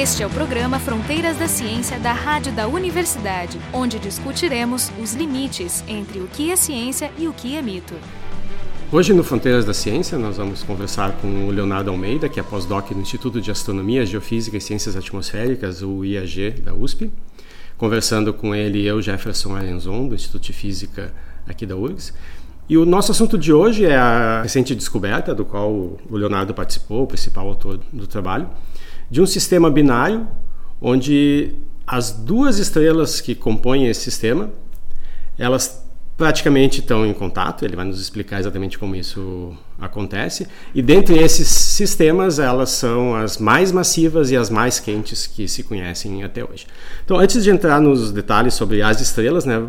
Este é o programa Fronteiras da Ciência da Rádio da Universidade, onde discutiremos os limites entre o que é ciência e o que é mito. Hoje no Fronteiras da Ciência nós vamos conversar com o Leonardo Almeida, que é pós-doc no Instituto de Astronomia, Geofísica e Ciências Atmosféricas, o IAG da USP. Conversando com ele, eu, Jefferson Arenzon, do Instituto de Física aqui da URGS. E o nosso assunto de hoje é a recente descoberta, do qual o Leonardo participou, o principal autor do trabalho, de um sistema binário onde as duas estrelas que compõem esse sistema, elas praticamente estão em contato, ele vai nos explicar exatamente como isso acontece. E dentre esses sistemas, elas são as mais massivas e as mais quentes que se conhecem até hoje. Então, antes de entrar nos detalhes sobre as estrelas, né,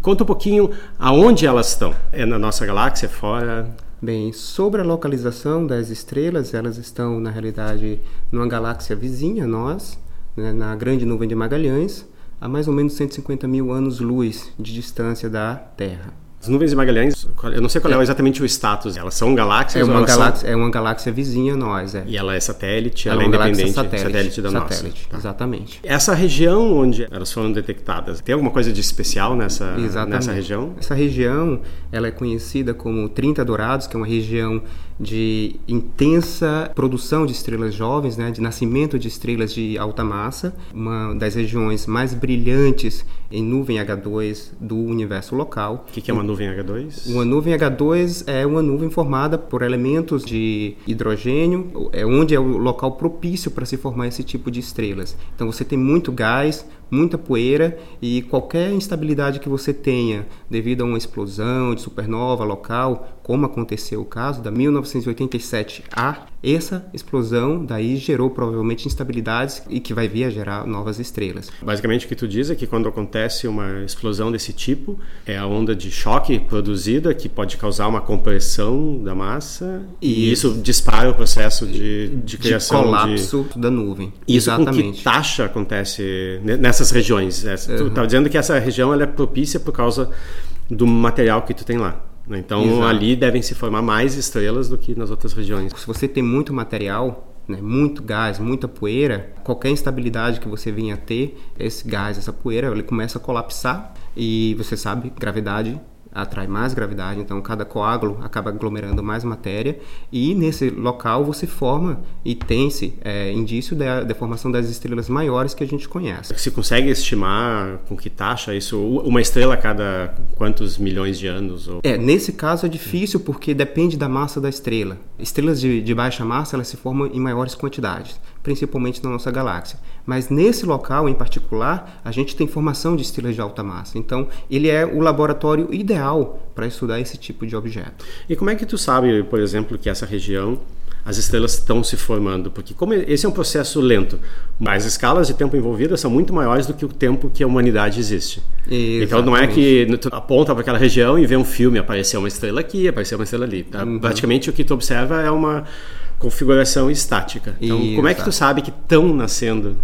conta um pouquinho aonde elas estão. É na nossa galáxia, fora? Bem, sobre a localização das estrelas, elas estão, na realidade, numa galáxia vizinha a nós, né, na Grande Nuvem de Magalhães, a mais ou menos 150 mil anos-luz de distância da Terra. As nuvens de Magalhães, eu não sei qual é, é exatamente o status. Elas são galáxias? É uma, galáxia, são... é uma galáxia vizinha a nós. É. E ela é satélite, ela, ela é, independente, satélite, satélite da satélite, nossa. Tá. Exatamente. Essa região onde elas foram detectadas, tem alguma coisa de especial nessa, nessa região? Essa região ela é conhecida como 30 Dourados, que é uma região de intensa produção de estrelas jovens, né, de nascimento de estrelas de alta massa, uma das regiões mais brilhantes em nuvem H2 do universo local. O que, que, é uma nuvem H2? Uma nuvem H2 é uma nuvem formada por elementos de hidrogênio, é onde é o local propício para se formar esse tipo de estrelas. Então você tem muito gás, muita poeira e qualquer instabilidade que você tenha devido a uma explosão de supernova local, como aconteceu o caso da 1987A, essa explosão daí gerou provavelmente instabilidades e que vai vir a gerar novas estrelas. Basicamente o que tu diz é que quando acontece uma explosão desse tipo, é a onda de choque produzida que pode causar uma compressão da massa e, e isso dispara o processo de, de criação de colapso de... da nuvem. Isso Exatamente. com que taxa acontece nessa essas regiões. Essa, uhum. Tu estava dizendo que essa região ela é propícia por causa do material que tu tem lá. Né? Então Exato. ali devem se formar mais estrelas do que nas outras regiões. Se você tem muito material, né, muito gás, muita poeira, qualquer instabilidade que você venha a ter, esse gás, essa poeira, ele começa a colapsar e você sabe, gravidade atrai mais gravidade, então cada coágulo acaba aglomerando mais matéria e nesse local você forma e tem-se é, indício da, da, formação das estrelas maiores que a gente conhece. Se consegue estimar com que taxa isso? Uma estrela a cada quantos milhões de anos? Ou... É, nesse caso é difícil porque depende da massa da estrela. Estrelas de, de baixa massa elas se formam em maiores quantidades principalmente na nossa galáxia. Mas nesse local em particular, a gente tem formação de estrelas de alta massa. Então, ele é o laboratório ideal para estudar esse tipo de objeto. E como é que tu sabe, por exemplo, que essa região as estrelas estão se formando, porque como esse é um processo lento, as escalas de tempo envolvidas são muito maiores do que o tempo que a humanidade existe. Exatamente. Então não é que tu aponta para aquela região e vê um filme, apareceu uma estrela aqui, apareceu uma estrela ali. Uhum. Praticamente o que tu observa é uma configuração estática. Então, como é que tu sabe que estão nascendo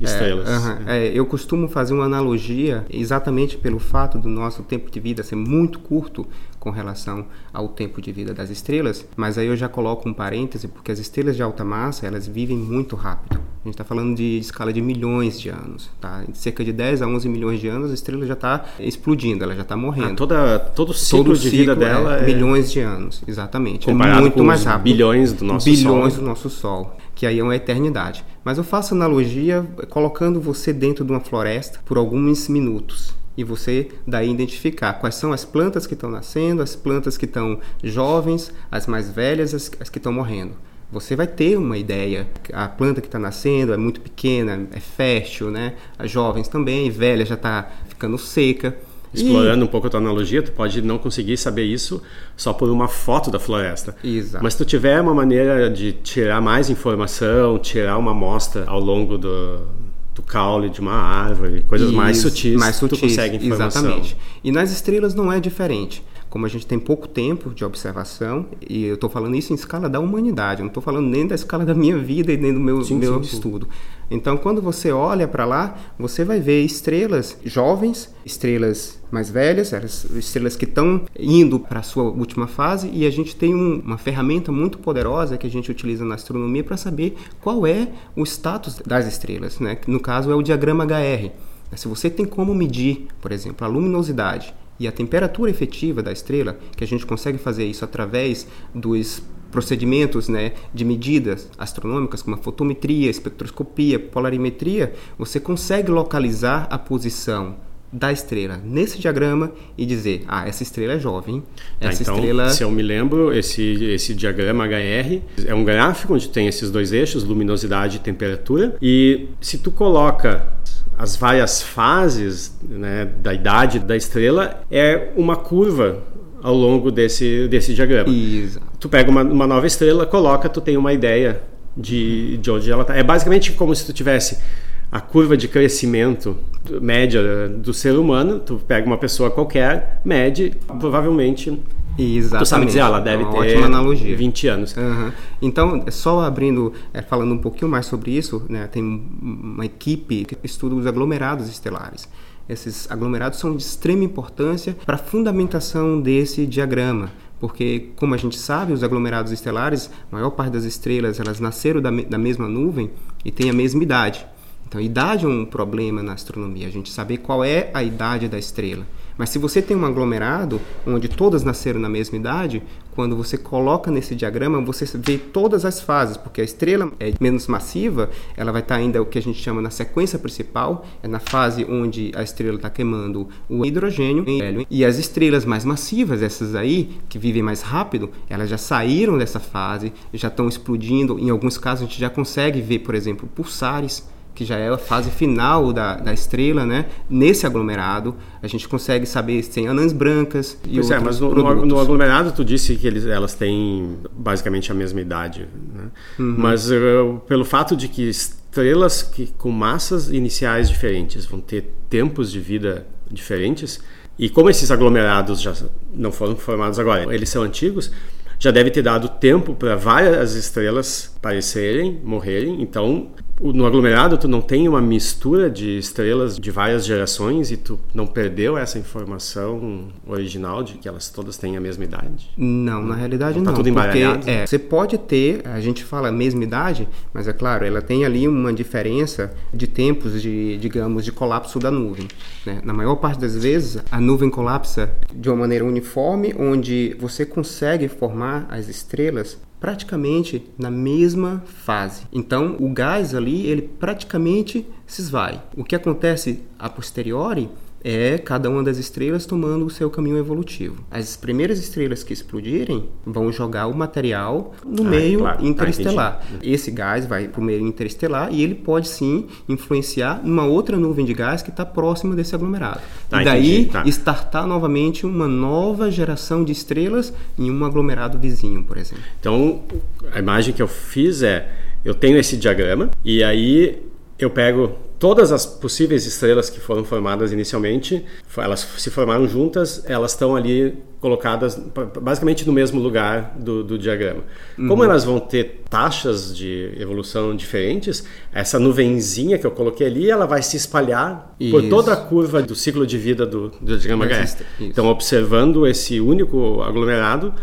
estrelas? É, uh -huh. é, eu costumo fazer uma analogia exatamente pelo fato do nosso tempo de vida ser muito curto com relação ao tempo de vida das estrelas, mas aí eu já coloco um parêntese porque as estrelas de alta massa elas vivem muito rápido. A gente está falando de escala de milhões de anos, tá? Em cerca de 10 a 11 milhões de anos a estrela já está explodindo, ela já está morrendo. Ah, toda, todo ciclo todo de ciclo vida dela é, é... milhões de anos, exatamente. É Comparado é muito mais rápido. bilhões do nosso bilhões Sol. Bilhões do nosso Sol, que aí é uma eternidade. Mas eu faço analogia colocando você dentro de uma floresta por alguns minutos e você daí identificar quais são as plantas que estão nascendo, as plantas que estão jovens, as mais velhas, as, as que estão morrendo. Você vai ter uma ideia. A planta que está nascendo é muito pequena, é fértil, né? As jovens também, velha já está ficando seca. Explorando e... um pouco a tua analogia, tu pode não conseguir saber isso só por uma foto da floresta. Exato. Mas se tu tiver uma maneira de tirar mais informação, tirar uma amostra ao longo do, do caule de uma árvore, coisas Isso, mais sutis, mais sutis, tu consegue informação. Exatamente. E nas estrelas não é diferente. Como a gente tem pouco tempo de observação, e eu estou falando isso em escala da humanidade, eu não estou falando nem da escala da minha vida e nem do meu, sim, meu sim, estudo. Sim. Então, quando você olha para lá, você vai ver estrelas jovens, estrelas mais velhas, estrelas que estão indo para a sua última fase, e a gente tem um, uma ferramenta muito poderosa que a gente utiliza na astronomia para saber qual é o status das estrelas. Né? No caso, é o diagrama HR. Se você tem como medir, por exemplo, a luminosidade e a temperatura efetiva da estrela, que a gente consegue fazer isso através dos procedimentos né, de medidas astronômicas, como a fotometria, espectroscopia, polarimetria, você consegue localizar a posição da estrela nesse diagrama e dizer, ah, essa estrela é jovem, ah, essa então, estrela... Se eu me lembro, esse, esse diagrama HR é um gráfico onde tem esses dois eixos, luminosidade e temperatura, e se tu coloca as várias fases né, da idade da estrela, é uma curva ao longo desse, desse diagrama. Exato. Tu pega uma, uma nova estrela, coloca, tu tem uma ideia de, de onde ela está. É basicamente como se tu tivesse a curva de crescimento média do ser humano, tu pega uma pessoa qualquer, mede, provavelmente Exatamente. Tu sabe dizer, ela deve ter ótima analogia. 20 anos. Uhum. Então, só abrindo, é, falando um pouquinho mais sobre isso, né, tem uma equipe que estuda os aglomerados estelares. Esses aglomerados são de extrema importância para a fundamentação desse diagrama, porque, como a gente sabe, os aglomerados estelares, a maior parte das estrelas, elas nasceram da, da mesma nuvem e têm a mesma idade. Então, idade é um problema na astronomia, a gente saber qual é a idade da estrela. Mas se você tem um aglomerado onde todas nasceram na mesma idade, quando você coloca nesse diagrama, você vê todas as fases, porque a estrela é menos massiva, ela vai estar ainda o que a gente chama na sequência principal, é na fase onde a estrela está queimando o hidrogênio e as estrelas mais massivas, essas aí que vivem mais rápido, elas já saíram dessa fase, já estão explodindo. Em alguns casos a gente já consegue ver, por exemplo, pulsares que já é a fase final da, da estrela, né? Nesse aglomerado, a gente consegue saber se tem anãs brancas e pois outros é, mas no, no, aglomerado tu disse que eles, elas têm basicamente a mesma idade, né? Uhum. Mas uh, pelo fato de que estrelas que, com massas iniciais diferentes vão ter tempos de vida diferentes, e como esses aglomerados já não foram formados agora, eles são antigos, já deve ter dado tempo para várias estrelas aparecerem, morrerem. Então, no aglomerado tu não tem uma mistura de estrelas de várias gerações e tu não perdeu essa informação original de que elas todas têm a mesma idade? Não, na realidade não. Tá tudo embaralhado? Porque, é, você pode ter, a gente fala a mesma idade, mas é claro, ela tem ali uma diferença de tempos de, digamos, de colapso da nuvem. Né? Na maior parte das vezes, a nuvem colapsa de uma maneira uniforme, onde você consegue formar as estrelas praticamente na mesma fase. Então, o gás ali, ele praticamente se esvai. O que acontece a posteriori é cada uma das estrelas tomando o seu caminho evolutivo. As primeiras estrelas que explodirem vão jogar o material no ah, meio claro. Tá, interestelar. Ah, Esse gás vai para o meio interestelar e ele pode sim influenciar numa outra nuvem de gás que está próxima desse aglomerado. Ah, e daí tá. startar novamente uma nova geração de estrelas em um aglomerado vizinho, por exemplo. Então, a imagem que eu fiz é: eu tenho esse diagrama e aí eu pego todas as possíveis estrelas que foram formadas inicialmente, elas se formaram juntas, elas estão ali colocadas basicamente no mesmo lugar do, do diagrama. Uhum. Como elas vão ter taxas de evolução diferentes, essa nuvenzinha que eu coloquei ali, ela vai se espalhar Isso. por toda a curva do ciclo de vida do, do diagrama HR. Então, observando esse único aglomerado,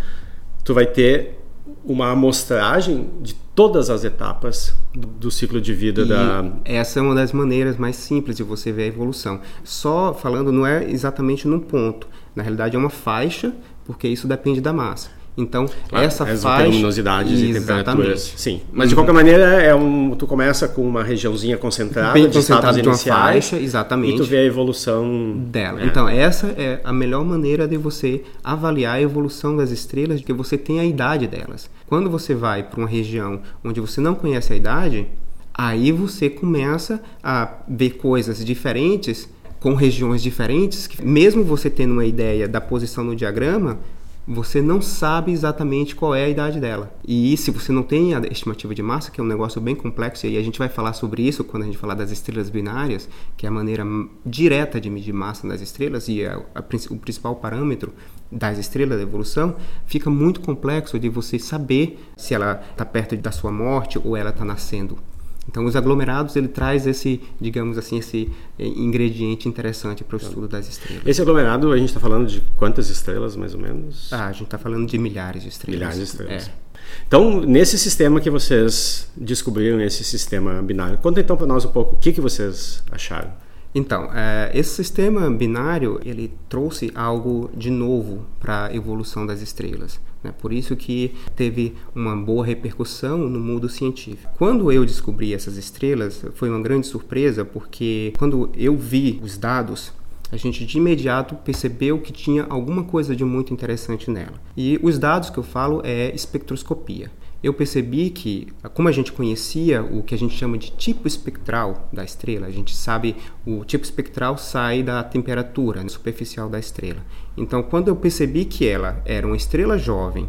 tu vai ter uma amostragem de todas as etapas do, do ciclo de vida e da. Essa é uma das maneiras mais simples de você ver a evolução. Só falando, não é exatamente num ponto. Na realidade, é uma faixa, porque isso depende da massa. Então, ah, essa faixa... luminosidades e temperaturas. Sim. Mas, uhum. de qualquer maneira, é um, tu começa com uma regiãozinha concentrada Bem de concentrada de uma faixa, exatamente. E tu vê a evolução... Dela. É. Então, essa é a melhor maneira de você avaliar a evolução das estrelas, porque você tem a idade delas. Quando você vai para uma região onde você não conhece a idade, aí você começa a ver coisas diferentes com regiões diferentes, mesmo você tendo uma ideia da posição no diagrama, você não sabe exatamente qual é a idade dela. E se você não tem a estimativa de massa, que é um negócio bem complexo, e a gente vai falar sobre isso quando a gente falar das estrelas binárias, que é a maneira direta de medir massa das estrelas e a, a, o principal parâmetro das estrelas da evolução, fica muito complexo de você saber se ela está perto da sua morte ou ela está nascendo. Então, os aglomerados ele traz esse, digamos assim, esse eh, ingrediente interessante para o estudo das estrelas. Esse aglomerado a gente está falando de quantas estrelas, mais ou menos? Ah, a gente está falando de milhares de estrelas. Milhares de estrelas. É. Então, nesse sistema que vocês descobriram, esse sistema binário, conta então para nós um pouco o que, que vocês acharam. Então, é, esse sistema binário ele trouxe algo de novo para a evolução das estrelas. Né? Por isso que teve uma boa repercussão no mundo científico. Quando eu descobri essas estrelas, foi uma grande surpresa, porque quando eu vi os dados, a gente de imediato percebeu que tinha alguma coisa de muito interessante nela. E os dados que eu falo é espectroscopia eu percebi que, como a gente conhecia o que a gente chama de tipo espectral da estrela, a gente sabe o tipo espectral sai da temperatura superficial da estrela. Então, quando eu percebi que ela era uma estrela jovem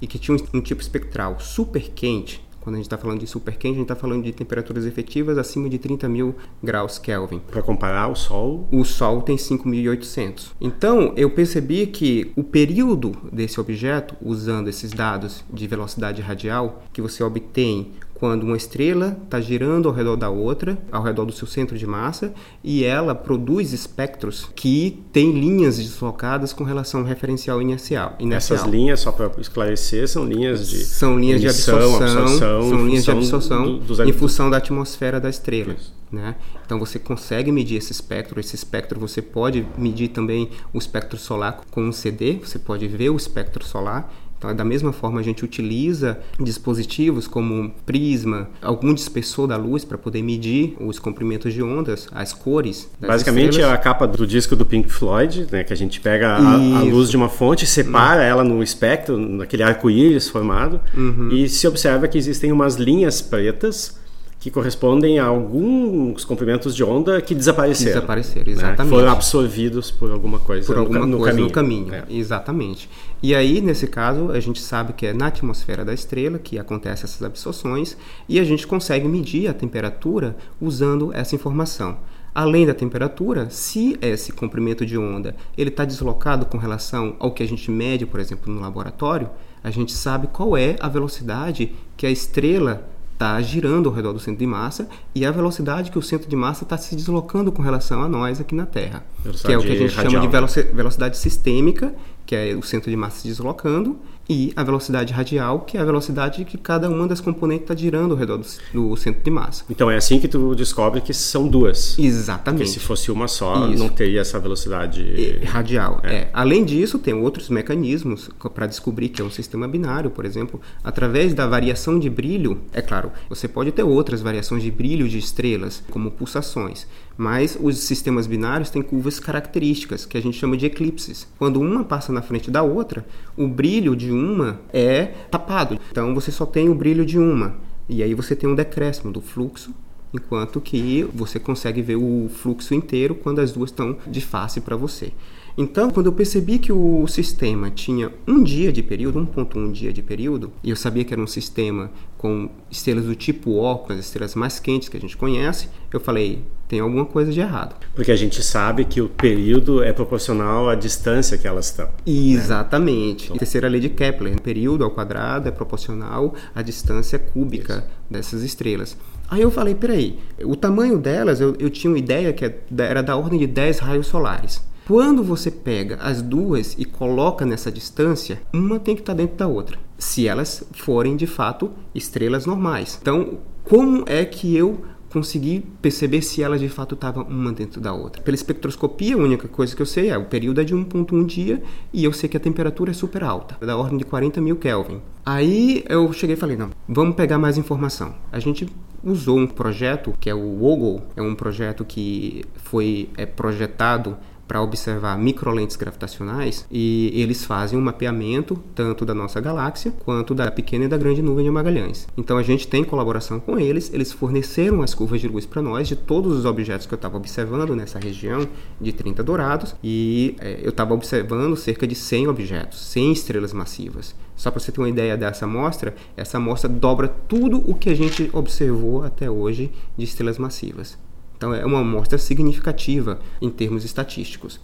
e que tinha um tipo espectral super quente, quando a gente está falando de super quente, a gente está falando de temperaturas efetivas acima de 30 mil graus Kelvin. Para comparar o Sol? O Sol tem 5.800. Então, eu percebi que o período desse objeto, usando esses dados de velocidade radial que você obtém quando uma estrela está girando ao redor da outra, ao redor do seu centro de massa, e ela produz espectros que têm linhas deslocadas com relação ao referencial inercial. inercial. Essas linhas, só para esclarecer, são linhas de são linhas emissão, de absorção, absorção são linhas de absorção do, em função da atmosfera da estrela. Né? Então você consegue medir esse espectro. Esse espectro você pode medir também o espectro solar com um CD. Você pode ver o espectro solar então, da mesma forma, a gente utiliza dispositivos como prisma, algum dispersor da luz para poder medir os comprimentos de ondas, as cores. Basicamente, estrelas. é a capa do disco do Pink Floyd, né, que a gente pega a, a luz de uma fonte, separa uhum. ela no espectro, naquele arco-íris formado, uhum. e se observa que existem umas linhas pretas que correspondem a alguns comprimentos de onda que desapareceram. Desapareceram, exatamente. Né? Foram absorvidos por alguma coisa, por alguma no, coisa caminho. no caminho. É. Exatamente. E aí, nesse caso, a gente sabe que é na atmosfera da estrela que acontecem essas absorções e a gente consegue medir a temperatura usando essa informação. Além da temperatura, se esse comprimento de onda ele está deslocado com relação ao que a gente mede, por exemplo, no laboratório, a gente sabe qual é a velocidade que a estrela está girando ao redor do centro de massa e a velocidade que o centro de massa está se deslocando com relação a nós aqui na Terra, velocidade que é o que a gente radial. chama de velocidade sistêmica, que é o centro de massa se deslocando, e a velocidade radial, que é a velocidade que cada uma das componentes está girando ao redor do, do, centro de massa. Então é assim que tu descobre que são duas. Exatamente. Porque se fosse uma só, Isso. não teria essa velocidade e, radial. É. é. Além disso, tem outros mecanismos para descobrir que é um sistema binário, por exemplo, através da variação de brilho. É claro, você pode ter outras variações de brilho de estrelas, como pulsações, mas os sistemas binários têm curvas características, que a gente chama de eclipses. Quando uma passa na frente da outra, o brilho de uma é tapado. Então você só tem o brilho de uma. E aí você tem um decréscimo do fluxo, enquanto que você consegue ver o fluxo inteiro quando as duas estão de face para você. Então, quando eu percebi que o sistema tinha um dia de período, 1.1 dia de período, e eu sabia que era um sistema com estrelas do tipo O, com as estrelas mais quentes que a gente conhece, eu falei, tem alguma coisa de errado. Porque a gente sabe que o período é proporcional à distância que elas estão. Né? Exatamente. Né? A terceira lei de Kepler, o período ao quadrado é proporcional à distância cúbica Isso. dessas estrelas. Aí eu falei, peraí, o tamanho delas, eu, eu tinha uma ideia que é era da ordem de 10 raios solares. Quando você pega as duas e coloca nessa distância, uma tem que estar dentro da outra, se elas forem de fato estrelas normais. Então, como é que eu consegui perceber se elas de fato estavam uma dentro da outra. Pela espectroscopia, a única coisa que eu sei é o período é de 1.1 dia e eu sei que a temperatura é super alta, da ordem de 40 mil Kelvin. Aí eu cheguei e falei, não, vamos pegar mais informação. A gente usou um projeto que é o WOGO, é um projeto que foi é, projetado para observar microlentes gravitacionais e eles fazem um mapeamento tanto da nossa galáxia quanto da pequena e da grande nuvem de Magalhães. Então a gente tem colaboração com eles, eles forneceram as curvas de luz para nós de todos os objetos que eu estava observando nessa região de 30 dourados e é, eu estava observando cerca de 100 objetos, 100 estrelas massivas. Só para você ter uma ideia dessa amostra, essa amostra dobra tudo o que a gente observou até hoje de estrelas massivas. Então é uma amostra significativa em termos estatísticos.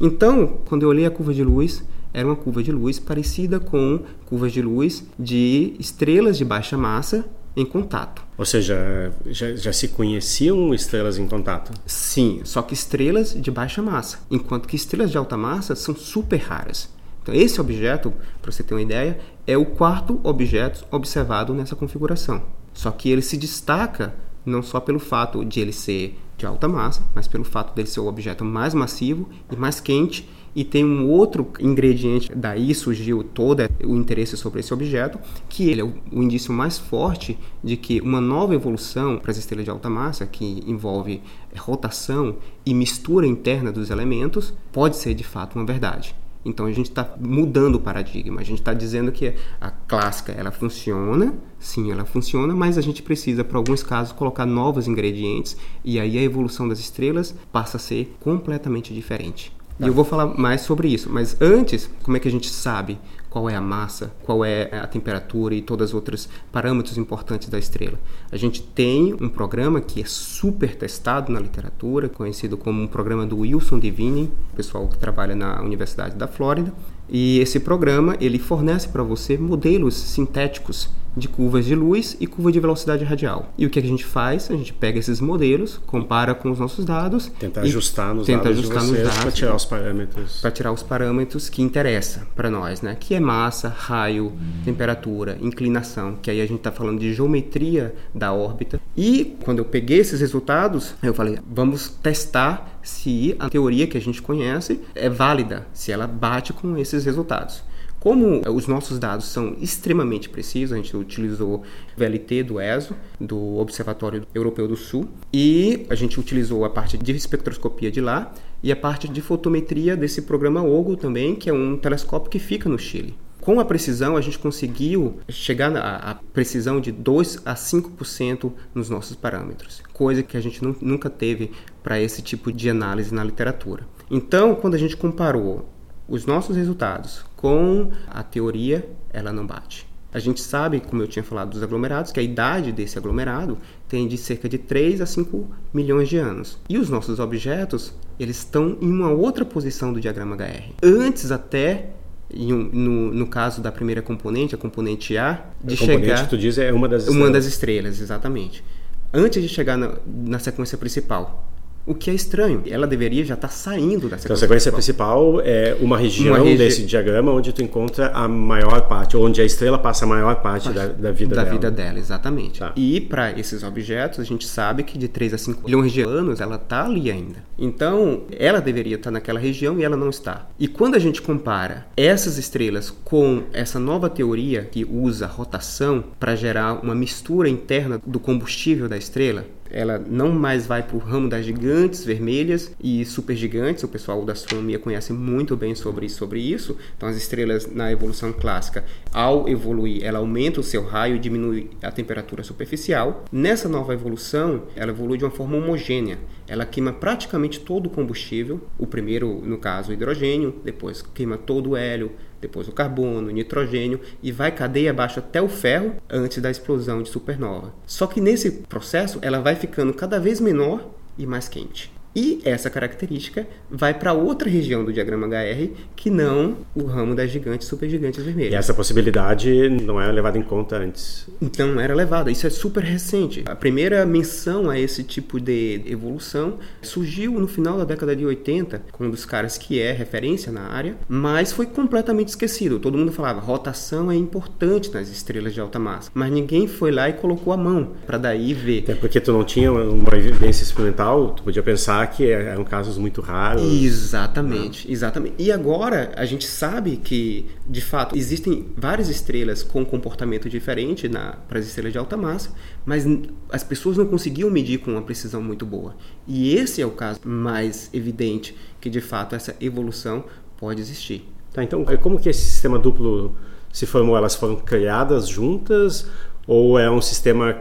Então, quando eu olhei a curva de luz, era uma curva de luz parecida com curvas de luz de estrelas de baixa massa em contato. Ou seja, já, já, se conheciam estrelas em contato? Sim, só que estrelas de baixa massa, enquanto que estrelas de alta massa são super raras. Então, esse objeto, para você ter uma ideia, é o quarto objeto observado nessa configuração. Só que ele se destaca não só pelo fato de ele ser de alta massa, mas pelo fato dele ser o objeto mais massivo e mais quente. E tem um outro ingrediente, daí surgiu todo o interesse sobre esse objeto, que ele é o, o indício mais forte de que uma nova evolução para as estrelas de alta massa, que envolve rotação e mistura interna dos elementos, pode ser de fato uma verdade. Então a gente está mudando o paradigma. A gente está dizendo que a clássica ela funciona, sim, ela funciona, mas a gente precisa, para alguns casos, colocar novos ingredientes e aí a evolução das estrelas passa a ser completamente diferente. Tá. E eu vou falar mais sobre isso. Mas antes, como é que a gente sabe qual é a massa, qual é a temperatura e todos os outros parâmetros importantes da estrela. A gente tem um programa que é super testado na literatura, conhecido como um programa do Wilson Divine, pessoal que trabalha na Universidade da Flórida, e esse programa ele fornece para você modelos sintéticos de curvas de luz e curva de velocidade radial. E o que a gente faz? A gente pega esses modelos, compara com os nossos dados, tenta ajustar nos tenta dados ajustar nos dados para tirar os parâmetros. Para tirar os parâmetros que interessam para nós, né? Que é massa, raio, temperatura, inclinação, que aí a gente está falando de geometria da órbita. E quando eu peguei esses resultados, eu falei, vamos testar se a teoria que a gente conhece é válida, se ela bate com esses resultados. Como os nossos dados são extremamente precisos, a gente utilizou VLT do ESO, do Observatório Europeu do Sul, e a gente utilizou a parte de espectroscopia de lá e a parte de fotometria desse programa OGO também, que é um telescópio que fica no Chile. Com a precisão, a gente conseguiu chegar à precisão de 2 a 5% nos nossos parâmetros, coisa que a gente nunca teve para esse tipo de análise na literatura. Então, quando a gente comparou os nossos resultados com a teoria, ela não bate. A gente sabe, como eu tinha falado dos aglomerados, que a idade desse aglomerado tem de cerca de 3 a 5 milhões de anos. E os nossos objetos, eles estão em uma outra posição do diagrama HR. Antes até um, no, no, caso da primeira componente, a componente A, de a chegar. tu diz é uma das estrelas. Uma das estrelas, exatamente. Antes de chegar na, na sequência principal. O que é estranho. Ela deveria já estar tá saindo da sequência, então, a sequência principal. é uma região uma regi... desse diagrama onde tu encontra a maior parte, onde a estrela passa a maior parte da, da, vida da dela. Da vida dela, exatamente. Tá. E para esses objetos, a gente sabe que de 3 a 5 milhões de anos ela está ali ainda. Então, ela deveria estar tá naquela região e ela não está. E quando a gente compara essas estrelas com essa nova teoria que usa rotação para gerar uma mistura interna do combustível da estrela, ela não mais vai para o ramo das gigantes vermelhas e supergigantes. O pessoal da astronomia conhece muito bem sobre, sobre isso. Então, as estrelas na evolução clássica, ao evoluir, ela aumenta o seu raio e diminui a temperatura superficial. Nessa nova evolução, ela evolui de uma forma homogênea. Ela queima praticamente todo o combustível, o primeiro, no caso, o hidrogênio, depois queima todo o hélio, depois o carbono, o nitrogênio e vai cadeia abaixo até o ferro antes da explosão de supernova. Só que nesse processo ela vai ficando cada vez menor e mais quente. E essa característica vai para outra região do diagrama HR que não o ramo das gigantes supergigantes vermelhas. E essa possibilidade não era levada em conta antes? Não era levada, isso é super recente. A primeira menção a esse tipo de evolução surgiu no final da década de 80, com um dos caras que é referência na área, mas foi completamente esquecido. Todo mundo falava, rotação é importante nas estrelas de alta massa, mas ninguém foi lá e colocou a mão para daí ver. Até porque tu não tinha uma evidência experimental, tu podia pensar pensar que é, eram casos muito raros. Exatamente, exatamente. E agora a gente sabe que, de fato, existem várias estrelas com comportamento diferente para as estrelas de alta massa, mas as pessoas não conseguiam medir com uma precisão muito boa. E esse é o caso mais evidente que, de fato, essa evolução pode existir. Tá, então, como que esse sistema duplo se formou? Elas foram criadas juntas ou é um sistema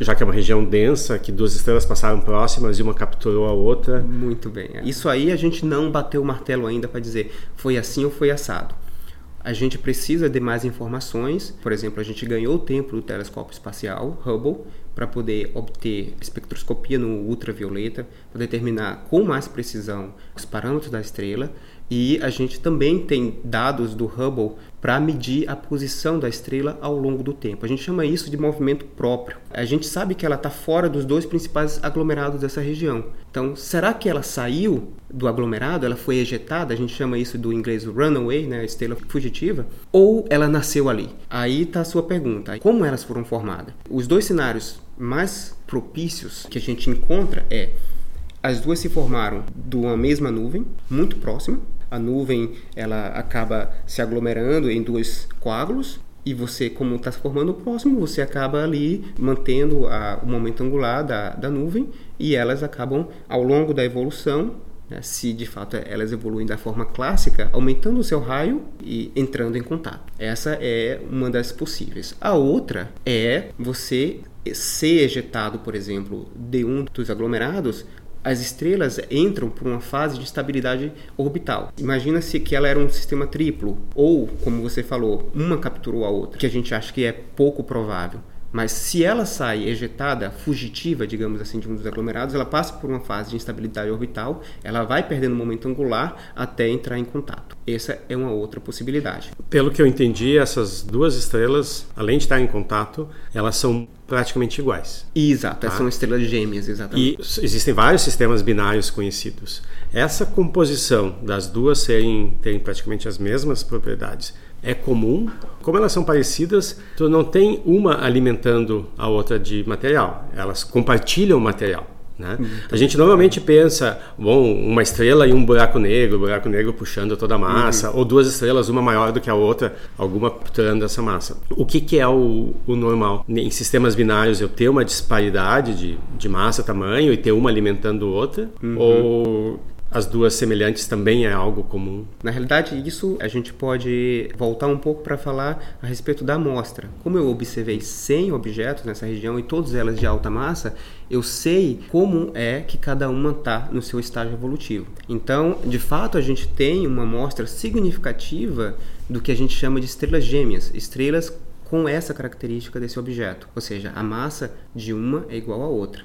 já que é uma região densa, que duas estrelas passaram próximas e uma capturou a outra. Muito bem. Isso aí a gente não bateu o martelo ainda para dizer foi assim ou foi assado. A gente precisa de mais informações. Por exemplo, a gente ganhou tempo do telescópio espacial Hubble para poder obter espectroscopia no ultravioleta, para determinar com mais precisão os parâmetros da estrela e a gente também tem dados do Hubble para medir a posição da estrela ao longo do tempo. A gente chama isso de movimento próprio. A gente sabe que ela está fora dos dois principais aglomerados dessa região. Então, será que ela saiu do aglomerado? Ela foi ejetada? A gente chama isso do inglês runaway, né, estrela fugitiva? Ou ela nasceu ali? Aí está a sua pergunta. Como elas foram formadas? Os dois cenários mais propícios que a gente encontra é as duas se formaram de uma mesma nuvem, muito próxima, a nuvem ela acaba se aglomerando em dois coágulos e você, como está se formando próximo, você acaba ali mantendo a, o momento angular da, da nuvem e elas acabam, ao longo da evolução, né, se de fato elas evoluem da forma clássica, aumentando o seu raio e entrando em contato. Essa é uma das possíveis. A outra é você ser ejetado, por exemplo, de um dos aglomerados as estrelas entram por uma fase de estabilidade orbital. Imagina-se que ela era um sistema triplo, ou, como você falou, uma capturou a outra, que a gente acha que é pouco provável. Mas se ela sai ejetada, fugitiva, digamos assim, de um dos aglomerados, ela passa por uma fase de instabilidade orbital, ela vai perdendo momento angular até entrar em contato. Essa é uma outra possibilidade. Pelo que eu entendi, essas duas estrelas, além de estar em contato, elas são praticamente iguais. Exato, tá? são estrelas gêmeas, exatamente. E existem vários sistemas binários conhecidos. Essa composição das duas serem, terem praticamente as mesmas propriedades é comum. Como elas são parecidas, tu não tem uma alimentando a outra de material. Elas compartilham material. Né? Uhum. A gente normalmente pensa, bom, uma estrela e um buraco negro, o buraco negro puxando toda a massa, uhum. ou duas estrelas, uma maior do que a outra, alguma capturando essa massa. O que, que é o, o, normal? Em sistemas binários, eu ter uma disparidade de, de massa, tamanho, e ter uma alimentando outra? Uhum. Ou as duas semelhantes também é algo comum? Na realidade, isso a gente pode voltar um pouco para falar a respeito da amostra. Como eu observei 100 objetos nessa região e todas elas de alta massa, eu sei como é que cada uma está no seu estágio evolutivo. Então, de fato, a gente tem uma amostra significativa do que a gente chama de estrelas gêmeas, estrelas com essa característica desse objeto, ou seja, a massa de uma é igual à outra.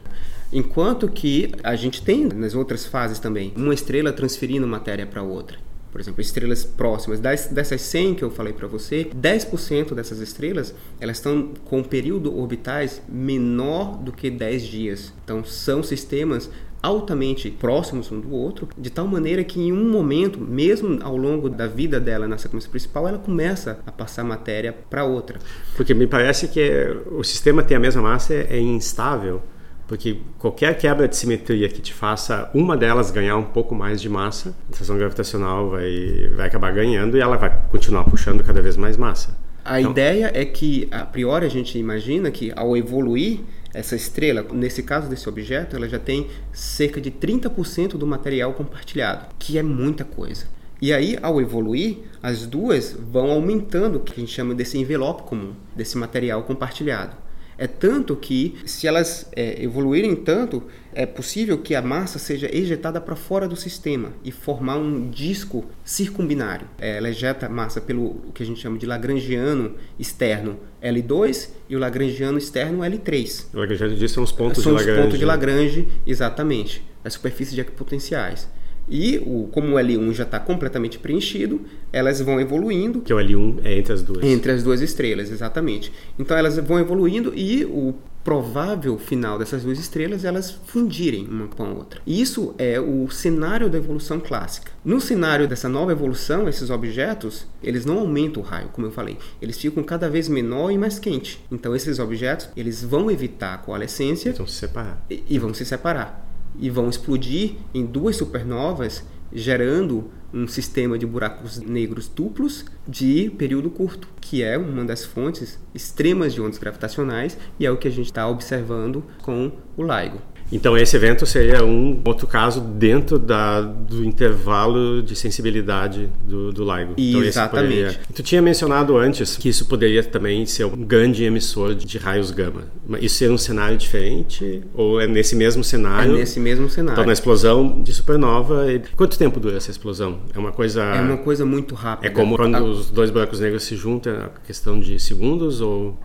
Enquanto que a gente tem nas outras fases também uma estrela transferindo matéria para outra. Por exemplo, estrelas próximas. Das, dessas 100 que eu falei para você, 10% dessas estrelas elas estão com período orbitais menor do que 10 dias. Então, são sistemas altamente próximos um do outro, de tal maneira que em um momento, mesmo ao longo da vida dela na sequência principal, ela começa a passar matéria para outra. Porque me parece que o sistema tem a mesma massa é instável. Porque qualquer quebra de simetria que te faça uma delas ganhar um pouco mais de massa, a atração gravitacional vai, vai acabar ganhando e ela vai continuar puxando cada vez mais massa. A então, ideia é que, a priori, a gente imagina que ao evoluir, essa estrela, nesse caso desse objeto, ela já tem cerca de 30% do material compartilhado, que é muita coisa. E aí, ao evoluir, as duas vão aumentando o que a gente chama desse envelope comum, desse material compartilhado. É tanto que, se elas é, evoluírem tanto, é possível que a massa seja ejetada para fora do sistema e formar um disco circumbinário. É, ela ejeta massa pelo que a gente chama de lagrangiano externo L2 e o lagrangiano externo L3. O lagrangiano diz são os pontos são de Lagrange. São os pontos de Lagrange, exatamente. A superfície de equipotenciais. E o, como o L1 já está completamente preenchido, elas vão evoluindo. Que o L1 é entre as duas. Entre as duas estrelas, exatamente. Então elas vão evoluindo e o provável final dessas duas estrelas elas fundirem uma com a outra. Isso é o cenário da evolução clássica. No cenário dessa nova evolução, esses objetos, eles não aumentam o raio, como eu falei. Eles ficam cada vez menor e mais quente. Então esses objetos, eles vão evitar a coalescência. Eles vão se separar. E, e vão se separar. E vão explodir em duas supernovas, gerando um sistema de buracos negros duplos de período curto, que é uma das fontes extremas de ondas gravitacionais e é o que a gente está observando com o LIGO. Então esse evento seria um outro caso dentro da, do intervalo de sensibilidade do, do LIGO. Então, Exatamente. Poderia... Tu tinha mencionado antes que isso poderia também ser um grande emissor de raios gama. Isso seria um cenário diferente ou é nesse mesmo cenário? É nesse mesmo cenário. Então na explosão de supernova, quanto tempo dura essa explosão? É uma coisa É uma coisa muito rápida. É como quando os dois buracos negros se juntam, a questão de segundos ou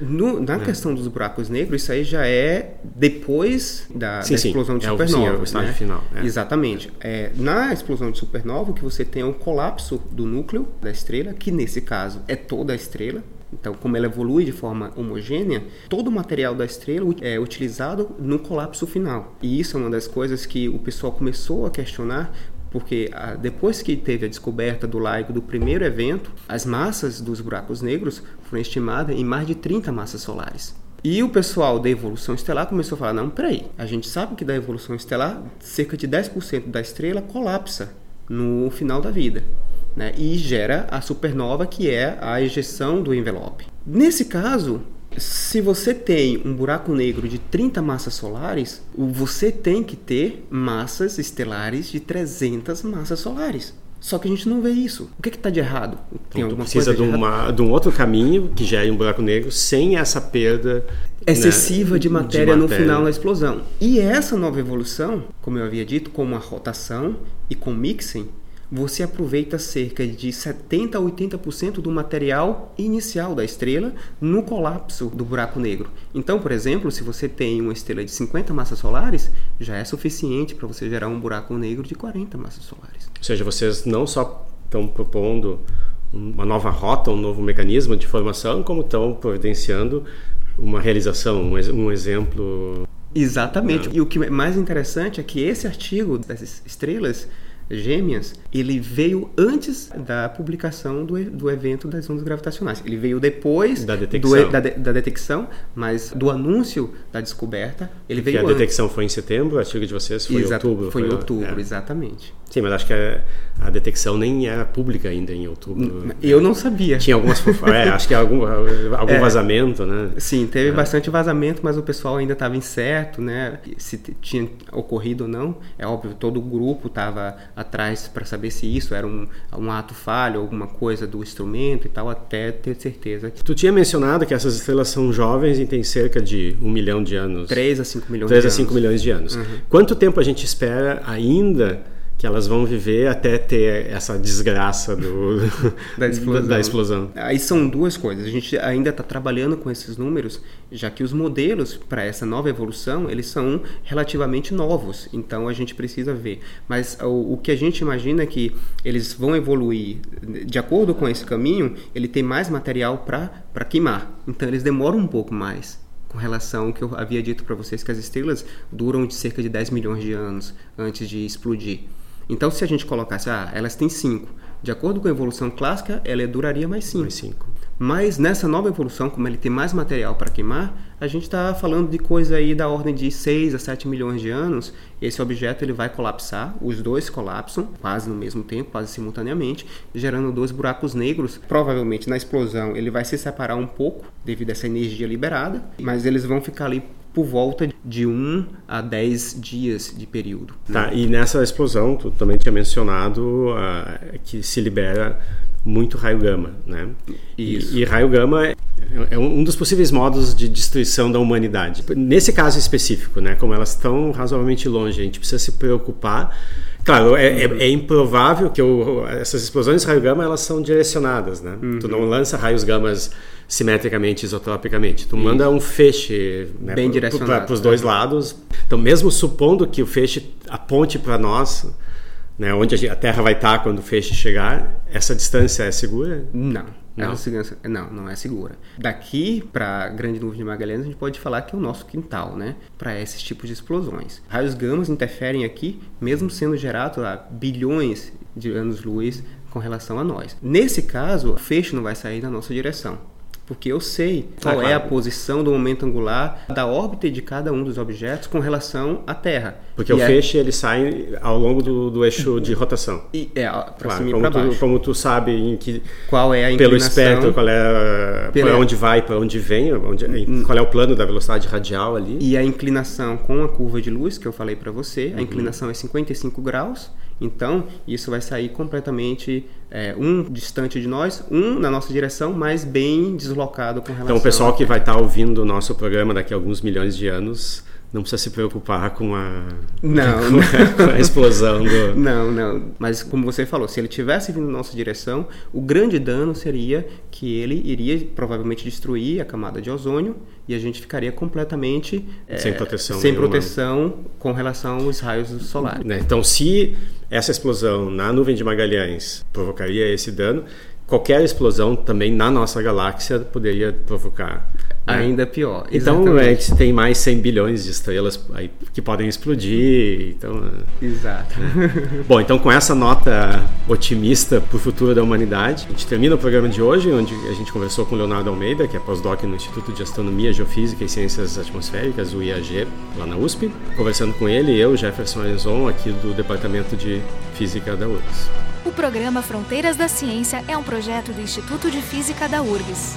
no, na é. questão dos buracos negros, isso aí já é depois da, sim, da explosão de supernova. É o, sim, é o né? final. É. Exatamente. É, na explosão de supernova, que você tem o colapso do núcleo da estrela, que nesse caso é toda a estrela. Então, como ela evolui de forma homogênea, todo o material da estrela é utilizado no colapso final. E isso é uma das coisas que o pessoal começou a questionar porque ah, depois que teve a descoberta do LIGO do primeiro evento, as massas dos buracos negros foram estimadas em mais de 30 massas solares. E o pessoal da evolução estelar começou a falar: não, peraí, a gente sabe que da evolução estelar, cerca de 10% da estrela colapsa no final da vida. Né, e gera a supernova, que é a ejeção do envelope. Nesse caso, se você tem um buraco negro de 30 massas solares, você tem que ter massas estelares de 300 massas solares. Só que a gente não vê isso. O que está de errado? Tem então, alguma precisa coisa de, uma, de, um outro caminho que gere um buraco negro sem essa perda excessiva né, de, matéria de, matéria no final da explosão. E essa nova evolução, como eu havia dito, com uma rotação e com mixing, você aproveita cerca de 70 a 80% do material inicial da estrela no colapso do buraco negro. Então, por exemplo, se você tem uma estrela de 50 massas solares, já é suficiente para você gerar um buraco negro de 40 massas solares. Ou seja, vocês não só estão propondo uma nova rota, um novo mecanismo de formação, como estão providenciando uma realização, um exemplo. Exatamente. Não. E o que é mais interessante é que esse artigo das estrelas gêmeas, ele veio antes da publicação do, do evento das ondas gravitacionais. Ele veio depois da detecção. Do, da, da, detecção, mas do anúncio da descoberta, ele veio a antes. A detecção foi em setembro, o artigo de vocês foi Exato, em outubro. Foi, foi em outubro, é. exatamente. Sim, mas acho que a, a, detecção nem era pública ainda em outubro. Eu não sabia. Tinha algumas. é, acho que algum, algum é, vazamento, né? Sim, teve é. bastante vazamento, mas o pessoal ainda estava incerto, né? Se tinha ocorrido ou não. É óbvio, todo o grupo estava atrás para saber se isso era um, um ato falho, alguma coisa do instrumento e tal, até ter certeza. Tu tinha mencionado que essas estrelas são jovens e têm cerca de um milhão de anos. 3 a 5 milhões 3 de a 5 anos. milhões de anos. Uhum. Quanto tempo a gente espera ainda que elas vão viver até ter essa desgraça do, da, explosão. da explosão. Aí são duas coisas. A gente ainda está trabalhando com esses números, já que os modelos para essa nova evolução eles são relativamente novos. Então a gente precisa ver. Mas o, o que a gente imagina é que eles vão evoluir de acordo com esse caminho. Ele tem mais material para queimar. Então eles demoram um pouco mais com relação ao que eu havia dito para vocês que as estrelas duram de cerca de 10 milhões de anos antes de explodir. Então, se a gente colocasse, ah, elas têm 5. De acordo com a evolução clássica, ela duraria mais 5. Mais 5. Mas nessa nova evolução, como ele tem mais material para queimar, a gente está falando de coisa aí da ordem de 6 a 7 milhões de anos. Esse objeto ele vai colapsar, os dois colapsam quase no mesmo tempo, quase simultaneamente, gerando dois buracos negros. Provavelmente na explosão ele vai se separar um pouco devido a essa energia liberada, mas eles vão ficar ali por volta de 1 a 10 dias de período. Tá, né? e nessa explosão, tu também tinha mencionado uh, que se libera muito raio gama, né? Isso. E, e raio gama é, é um dos possíveis modos de destruição da humanidade. Nesse caso específico, né? Como elas estão razoavelmente longe, a gente precisa se preocupar Claro, é, é, é, improvável que eu, essas explosões de raio gama elas são direcionadas, né? Uhum. Tu não lança raios gamas simetricamente, isotropicamente. Tu Isso. manda um feixe né, bem direcionado para os dois lados. Então, mesmo supondo que o feixe aponte para nós, né, onde a Terra vai estar quando o feixe chegar, essa distância é segura? Não. Não. Segurança, não, não é segura. Daqui para a Grande Nuvem de Magalhães, a gente pode falar que é o nosso quintal, né? Para esses tipos de explosões. Raios gamas interferem aqui, mesmo sendo gerados a bilhões de anos-luz com relação a nós. Nesse caso, o feixe não vai sair na nossa direção porque eu sei qual ah, é a posição do momento angular da órbita de cada um dos objetos com relação à Terra. Porque e o é... feixe ele sai ao longo do, do eixo de rotação. E, é, para claro, cima e para baixo. como tu sabe em que qual é a pelo espectro qual é para onde vai, para onde vem, onde, hum. qual é o plano da velocidade radial ali. E a inclinação com a curva de luz que eu falei para você, a uhum. inclinação é 55 graus. Então, isso vai sair completamente é, um distante de nós, um na nossa direção, mas bem deslocado com relação Então, o pessoal que vai estar tá ouvindo o nosso programa daqui a alguns milhões de anos não precisa se preocupar com a, não, com, a, com a explosão do... Não, não. Mas como você falou, se ele tivesse vindo na nossa direção, o grande dano seria que ele iria provavelmente destruir a camada de ozônio e a gente ficaria completamente sem é, proteção, sem proteção com relação aos raios solares. Né? Então, se essa explosão na nuvem de Magalhães provocaria esse dano, qualquer explosão também na nossa galáxia poderia provocar? Ainda pior. Então a gente tem mais 100 bilhões de estrelas aí que podem explodir. Então, é. Exato. É. Bom, então com essa nota otimista para o futuro da humanidade, a gente termina o programa de hoje, onde a gente conversou com o Leonardo Almeida, que é pós-doc no Instituto de Astronomia, Geofísica e Ciências Atmosféricas, o IAG, lá na USP. Conversando com ele, eu, Jefferson Arenzon, aqui do Departamento de Física da URGS. O programa Fronteiras da Ciência é um projeto do Instituto de Física da URGS.